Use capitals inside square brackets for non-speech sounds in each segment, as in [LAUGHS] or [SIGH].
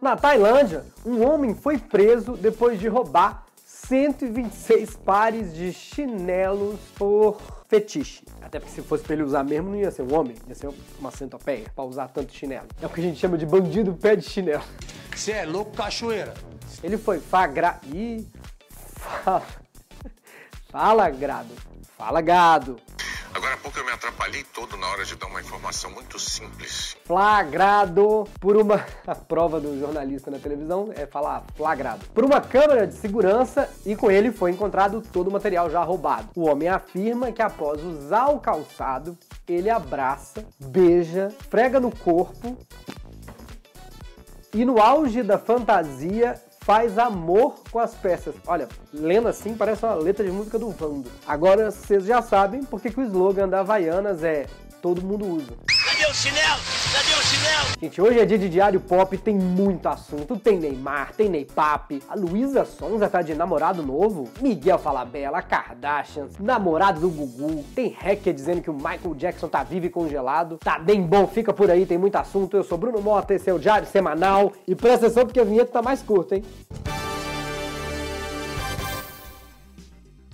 Na Tailândia, um homem foi preso depois de roubar 126 pares de chinelos por fetiche. Até porque se fosse pra ele usar mesmo, não ia ser um homem, ia ser uma centopeia pra usar tanto chinelo. É o que a gente chama de bandido pé de chinelo. Você é louco, cachoeira? Ele foi flagrado. Ih, fala. Fala, grado. Fala, gado. Agora há pouco eu me atrapalhei todo na hora de dar uma informação muito simples. Flagrado por uma. A [LAUGHS] prova do jornalista na televisão é falar flagrado. Por uma câmera de segurança e com ele foi encontrado todo o material já roubado. O homem afirma que após usar o calçado, ele abraça, beija, frega no corpo e no auge da fantasia faz amor com as peças. Olha, lendo assim parece uma letra de música do Vando. Agora vocês já sabem porque que o slogan da Havaianas é todo mundo usa. O chinelo? Cadê o chinelo? Gente, hoje é dia de Diário Pop, tem muito assunto. Tem Neymar, tem Ney Pape, a Luísa Sonza tá de namorado novo, Miguel Falabella, Kardashians, namorado do Gugu, tem hacker dizendo que o Michael Jackson tá vivo e congelado. Tá bem bom, fica por aí, tem muito assunto. Eu sou Bruno Mota, esse é o Diário Semanal. E presta atenção porque a vinheta tá mais curta, hein?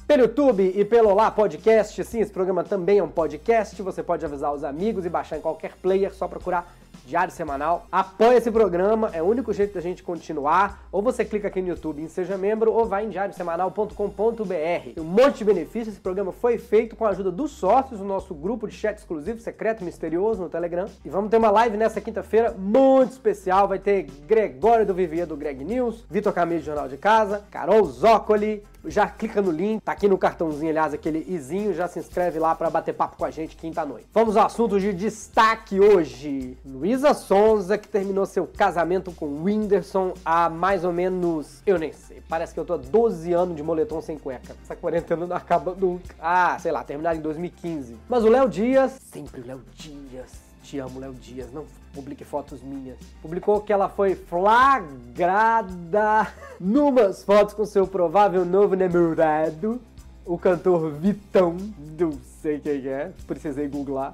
Pelo YouTube e pelo Olá Podcast, sim, esse programa também é um podcast. Você pode avisar os amigos e baixar em qualquer player, só procurar Diário Semanal. Apoie esse programa, é o único jeito da gente continuar. Ou você clica aqui no YouTube em Seja Membro, ou vai em diariosemanal.com.br. Um monte de benefícios. Esse programa foi feito com a ajuda dos sócios, do nosso grupo de chat exclusivo, secreto, misterioso no Telegram. E vamos ter uma live nessa quinta-feira muito especial. Vai ter Gregório do Vivier do Greg News, Vitor Camilo do Jornal de Casa, Carol Zócoli. Já clica no link, tá aqui no cartãozinho, aliás, aquele izinho, já se inscreve lá para bater papo com a gente quinta-noite. Vamos ao assunto de destaque hoje. Luísa Sonza, que terminou seu casamento com Whindersson há mais ou menos, eu nem sei, parece que eu tô há 12 anos de moletom sem cueca. Essa quarentena não acaba nunca. Ah, sei lá, terminaram em 2015. Mas o Léo Dias, sempre o Léo Dias, te amo, Léo Dias, não publique fotos minhas. Publicou que ela foi flagrada numas fotos com seu provável novo namorado, o cantor Vitão, não sei quem é, precisei googlar.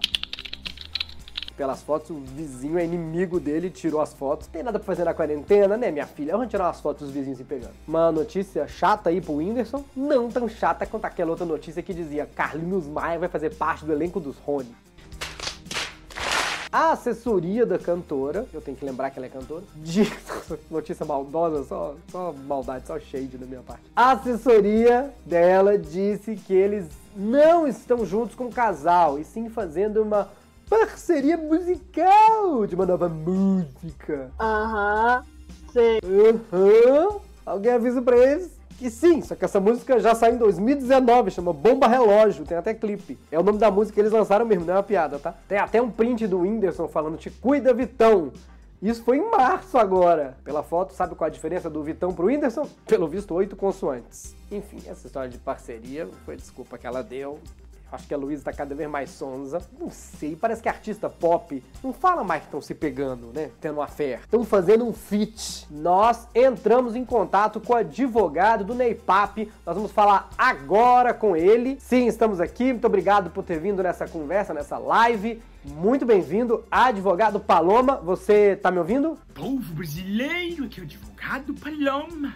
Pelas fotos, o vizinho é inimigo dele, tirou as fotos. Tem nada pra fazer na quarentena, né, minha filha? Vamos tirar umas fotos dos vizinhos se pegando. Uma notícia chata aí pro Whindersson, não tão chata quanto aquela outra notícia que dizia Carlinhos Maia vai fazer parte do elenco dos Rony. A assessoria da cantora, eu tenho que lembrar que ela é cantora, de [LAUGHS] notícia maldosa, só, só maldade, só shade da minha parte. A assessoria dela disse que eles não estão juntos com o casal, e sim fazendo uma parceria musical de uma nova música. Aham, sei. Aham. Alguém avisa pra eles que sim, só que essa música já saiu em 2019, chama Bomba Relógio, tem até clipe. É o nome da música que eles lançaram mesmo, não é uma piada, tá? Tem até um print do Whindersson falando, te cuida, Vitão. Isso foi em março agora. Pela foto, sabe qual a diferença do Vitão pro Whindersson? Pelo visto, oito consoantes. Enfim, essa história de parceria foi desculpa que ela deu. Acho que a Luísa tá cada vez mais sonza. Não sei, parece que artista pop não fala mais que estão se pegando, né? Tendo uma fé. Estão fazendo um feat. Nós entramos em contato com o advogado do Ney Pape. Nós vamos falar agora com ele. Sim, estamos aqui. Muito obrigado por ter vindo nessa conversa, nessa live. Muito bem-vindo, advogado Paloma. Você tá me ouvindo? Povo brasileiro, aqui é o advogado Paloma,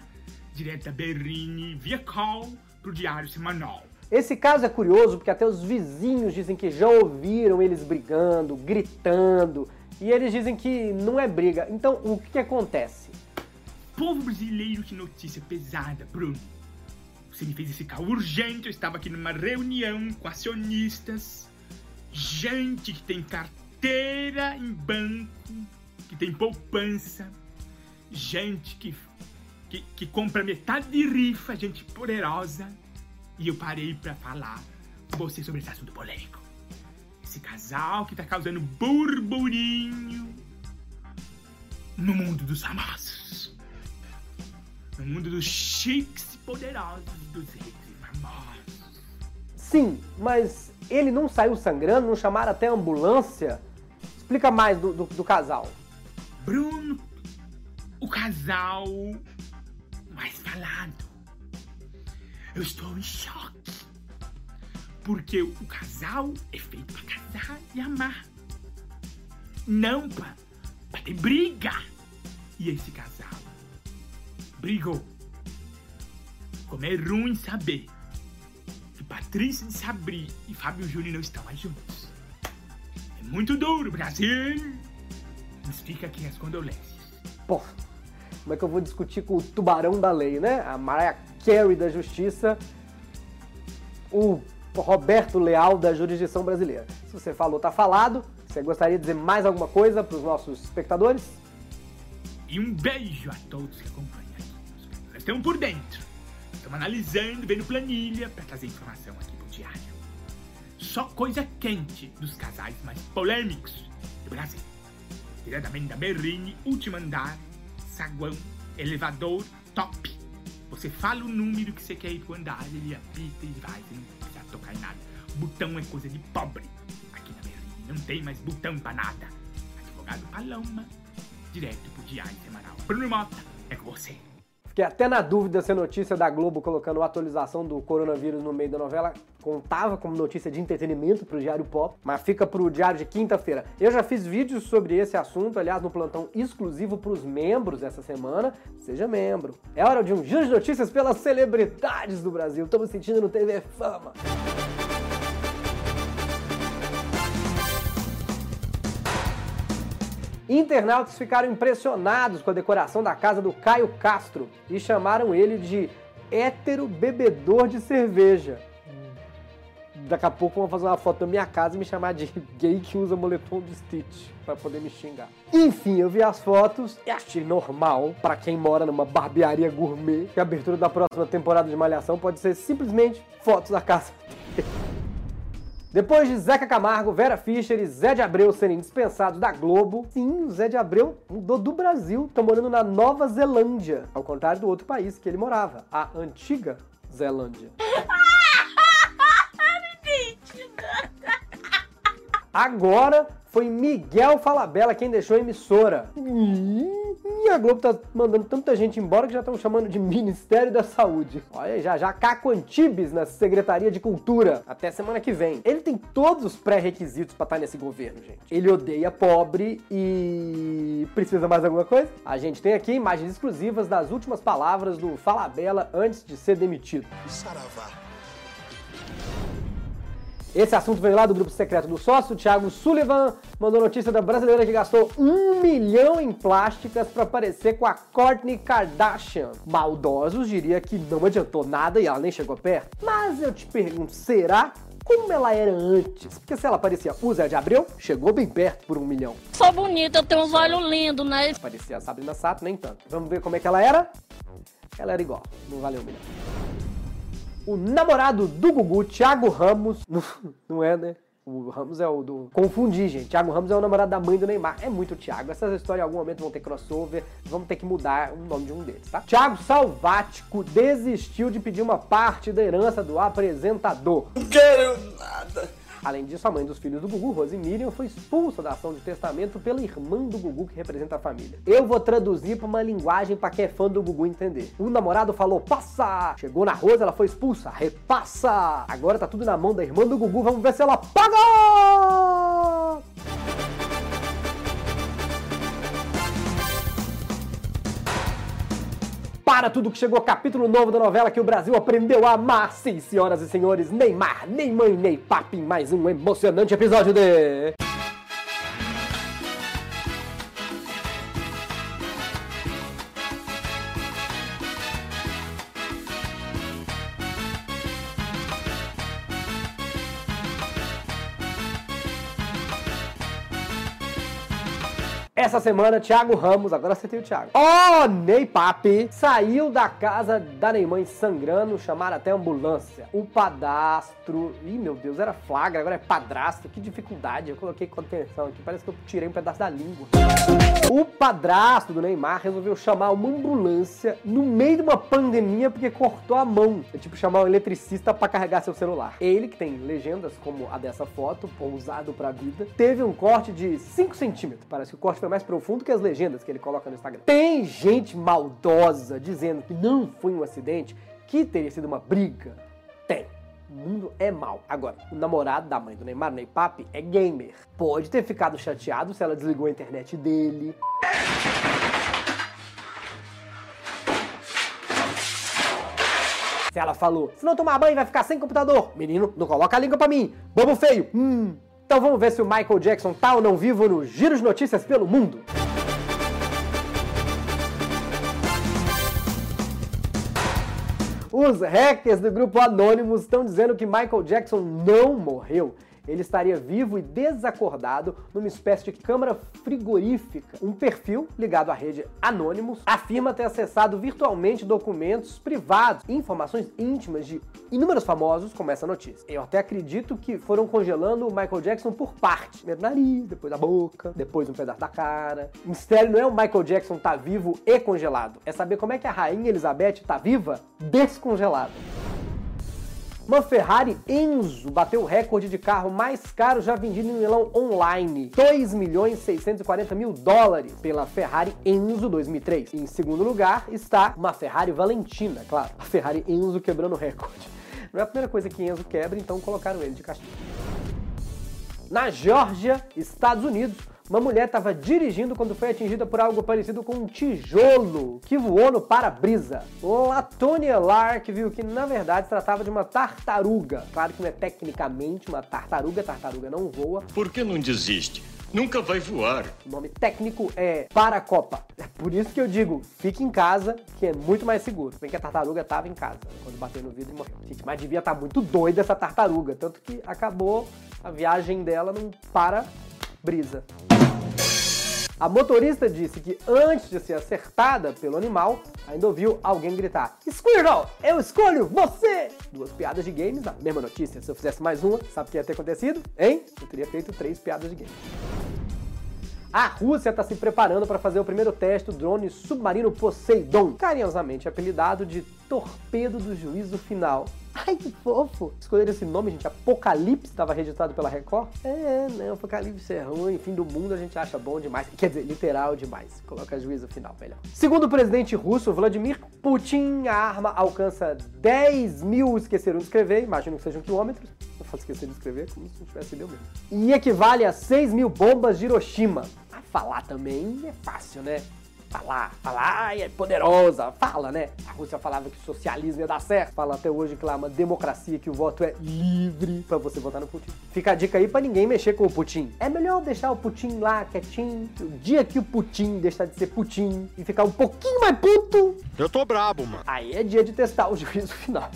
direto da Berrini, via call, pro Diário Semanal. Esse caso é curioso porque até os vizinhos dizem que já ouviram eles brigando, gritando, e eles dizem que não é briga. Então, o que, que acontece? Povo brasileiro, que notícia pesada, Bruno. Você me fez esse call urgente, eu estava aqui numa reunião com acionistas, gente que tem carteira em banco, que tem poupança, gente que, que, que compra metade de rifa, gente poderosa. E eu parei pra falar com você sobre esse assunto polêmico. Esse casal que tá causando burburinho no mundo dos famosos. No mundo dos chiques e poderosos dos reis famosos. Sim, mas ele não saiu sangrando, não chamaram até a ambulância? Explica mais do, do, do casal. Bruno, o casal mais falado. Eu estou em choque. Porque o casal é feito pra casar e amar. Não pra ter briga. e esse casal brigou. Como é ruim saber que Patrícia de Sabri e Fábio Júnior não estão mais juntos. É muito duro, Brasil! Mas fica aqui as condolências. Pô, como é que eu vou discutir com o tubarão da lei, né? A Mariah Carey da justiça, o Roberto Leal da jurisdição brasileira. Se você falou, tá falado. Você gostaria de dizer mais alguma coisa para os nossos espectadores? E um beijo a todos que acompanham aqui. Nós estamos por dentro. Estamos analisando, vendo planilha para trazer informação aqui pro diário. Só coisa quente dos casais mais polêmicos do Brasil. Diretamente da Berrine, último andar, saguão, elevador, top. Você fala o número que você quer ir pro andar, ele apita e vai, você não precisa tocar em nada. Botão é coisa de pobre. Aqui na Berrine não tem mais botão pra nada. Advogado Paloma, direto pro diário semanal. Bruno Mota, é com você. Fiquei até na dúvida se a notícia da Globo colocando a atualização do coronavírus no meio da novela contava como notícia de entretenimento pro Diário Pop, mas fica pro Diário de quinta-feira. Eu já fiz vídeos sobre esse assunto, aliás, no plantão exclusivo pros membros essa semana. Seja membro. É hora de um giro de notícias pelas celebridades do Brasil. Estamos sentindo no TV Fama. Internautas ficaram impressionados com a decoração da casa do Caio Castro e chamaram ele de hétero bebedor de cerveja. Daqui a pouco vão fazer uma foto da minha casa e me chamar de [LAUGHS] gay que usa moletom de Stitch para poder me xingar. Enfim, eu vi as fotos e achei normal para quem mora numa barbearia gourmet que a abertura da próxima temporada de Malhação pode ser simplesmente fotos da casa. [LAUGHS] Depois de Zeca Camargo, Vera Fischer e Zé de Abreu serem dispensados da Globo, sim, o Zé de Abreu mudou do Brasil, tá morando na Nova Zelândia, ao contrário do outro país que ele morava, a antiga Zelândia. [LAUGHS] Agora foi Miguel Falabella quem deixou a emissora. E a Globo tá mandando tanta gente embora que já estão chamando de Ministério da Saúde. Olha já já Caco Antibes na Secretaria de Cultura. Até semana que vem. Ele tem todos os pré-requisitos pra estar nesse governo, gente. Ele odeia pobre e. Precisa mais alguma coisa? A gente tem aqui imagens exclusivas das últimas palavras do Falabella antes de ser demitido. Saravá. Esse assunto veio lá do grupo secreto do sócio. Thiago Sullivan mandou notícia da brasileira que gastou um milhão em plásticas para parecer com a Kourtney Kardashian. Maldosos diria que não adiantou nada e ela nem chegou perto. Mas eu te pergunto, será? Como ela era antes? Porque se ela parecia o Zé de Abreu, chegou bem perto por um milhão. Sou bonita, eu tenho uns olhos lindos, né? Parecia a Sabrina Sato, nem tanto. Vamos ver como é que ela era? Ela era igual, não valeu um milhão. O namorado do Gugu, Thiago Ramos, [LAUGHS] não, não é, né? O Ramos é o do. Confundi, gente. Thiago Ramos é o namorado da mãe do Neymar. É muito Thiago. Essas histórias em algum momento vão ter crossover. Vamos ter que mudar o nome de um deles, tá? Thiago Salvático desistiu de pedir uma parte da herança do apresentador. Não quero nada. Além disso, a mãe dos filhos do Gugu, Rose Miriam, foi expulsa da ação de testamento pela irmã do Gugu que representa a família. Eu vou traduzir para uma linguagem para quem é fã do Gugu entender. O namorado falou: passa! Chegou na Rose, ela foi expulsa. Repassa! Agora tá tudo na mão da irmã do Gugu, vamos ver se ela paga! Para tudo que chegou capítulo novo da novela que o Brasil aprendeu a amar. Sim, senhoras e senhores, Neymar, nem mãe, nem papi, mais um emocionante episódio de... Essa semana, Thiago Ramos, agora você tem o Thiago. Oh, Ney Papi saiu da casa da Neymar sangrando, chamaram até ambulância. O padastro. Ih, meu Deus, era flagra, agora é padrasto. Que dificuldade. Eu coloquei contenção aqui, parece que eu tirei um pedaço da língua. O padrasto do Neymar resolveu chamar uma ambulância no meio de uma pandemia porque cortou a mão. É tipo chamar um eletricista para carregar seu celular. Ele, que tem legendas como a dessa foto, pousado pra vida, teve um corte de 5 centímetros. Parece que o corte foi mais mais profundo que as legendas que ele coloca no Instagram. Tem gente maldosa dizendo que não foi um acidente, que teria sido uma briga. Tem. O mundo é mal. Agora, o namorado da mãe do Neymar, Ney Papi, é gamer. Pode ter ficado chateado se ela desligou a internet dele. Se ela falou, se não tomar banho vai ficar sem computador. Menino, não coloca a língua pra mim. Bobo feio. Hum. Então vamos ver se o Michael Jackson tá ou não vivo no Giro de Notícias pelo Mundo. Os hackers do grupo Anonymous estão dizendo que Michael Jackson não morreu ele estaria vivo e desacordado numa espécie de câmara frigorífica. Um perfil ligado à rede Anonymous afirma ter acessado virtualmente documentos privados e informações íntimas de inúmeros famosos, como essa notícia. Eu até acredito que foram congelando o Michael Jackson por parte. Primeiro nariz, depois a boca, depois um pedaço da cara. O mistério não é o Michael Jackson tá vivo e congelado, é saber como é que a rainha Elizabeth tá viva descongelada. Uma Ferrari Enzo bateu o recorde de carro mais caro já vendido em leilão online. 2 milhões 640 mil dólares pela Ferrari Enzo 2003. Em segundo lugar está uma Ferrari Valentina, claro. A Ferrari Enzo quebrando o recorde. Não é a primeira coisa que Enzo quebra, então colocaram ele de castigo. Na Geórgia, Estados Unidos, uma mulher estava dirigindo quando foi atingida por algo parecido com um tijolo que voou no para-brisa. Latônia Lark viu que na verdade se tratava de uma tartaruga. Claro que não é tecnicamente uma tartaruga, tartaruga não voa. Por que não desiste? Nunca vai voar. O nome técnico é paracopa. É por isso que eu digo, fique em casa, que é muito mais seguro. Bem que a tartaruga estava em casa quando bateu no vidro e morreu. Gente, mas devia estar tá muito doida essa tartaruga, tanto que acabou a viagem dela num para-brisa. A motorista disse que antes de ser acertada pelo animal, ainda ouviu alguém gritar: Squirtle, eu escolho você! Duas piadas de games na mesma notícia. Se eu fizesse mais uma, sabe o que ia ter acontecido? Hein? Eu teria feito três piadas de games. A Rússia está se preparando para fazer o primeiro teste do drone submarino Poseidon, carinhosamente apelidado de torpedo do juízo final. Ai, que fofo! Escolheram esse nome, gente. Apocalipse estava registrado pela Record. É, não, Apocalipse é ruim. Fim do mundo a gente acha bom demais. Quer dizer, literal demais. Coloca juízo final, melhor. Segundo o presidente russo, Vladimir Putin, a arma alcança 10 mil, esqueceram de escrever, imagino que sejam quilômetros. Eu faço esquecer de escrever, como se não tivesse deu mesmo. E equivale a 6 mil bombas de Hiroshima. A falar também é fácil, né? Falar, falar, ai, é poderosa, fala, né? A Rússia falava que o socialismo ia dar certo, fala até hoje que lá é uma democracia, que o voto é livre para você votar no Putin. Fica a dica aí para ninguém mexer com o Putin. É melhor deixar o Putin lá quietinho, o dia que o Putin deixar de ser Putin e ficar um pouquinho mais puto. Eu tô brabo, mano. Aí é dia de testar o juízo final.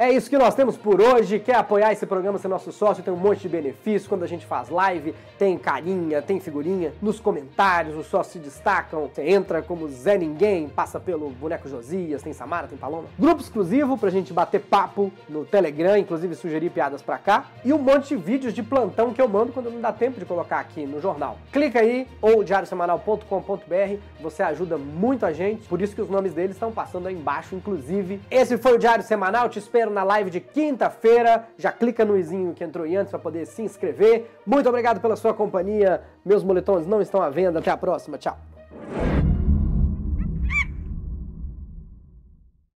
É isso que nós temos por hoje. Quer apoiar esse programa, ser nosso sócio? Tem um monte de benefícios. Quando a gente faz live, tem carinha, tem figurinha. Nos comentários, os sócios se destacam. Você entra como Zé Ninguém, passa pelo Boneco Josias, tem Samara, tem Paloma. Grupo exclusivo pra gente bater papo no Telegram, inclusive sugerir piadas pra cá. E um monte de vídeos de plantão que eu mando quando não dá tempo de colocar aqui no jornal. Clica aí, ou diariosemanal.com.br. Você ajuda muito a gente. Por isso que os nomes deles estão passando aí embaixo, inclusive. Esse foi o Diário Semanal. Te espero na live de quinta-feira. Já clica no izinho que entrou aí antes para poder se inscrever. Muito obrigado pela sua companhia. Meus moletons não estão à venda. Até a próxima. Tchau.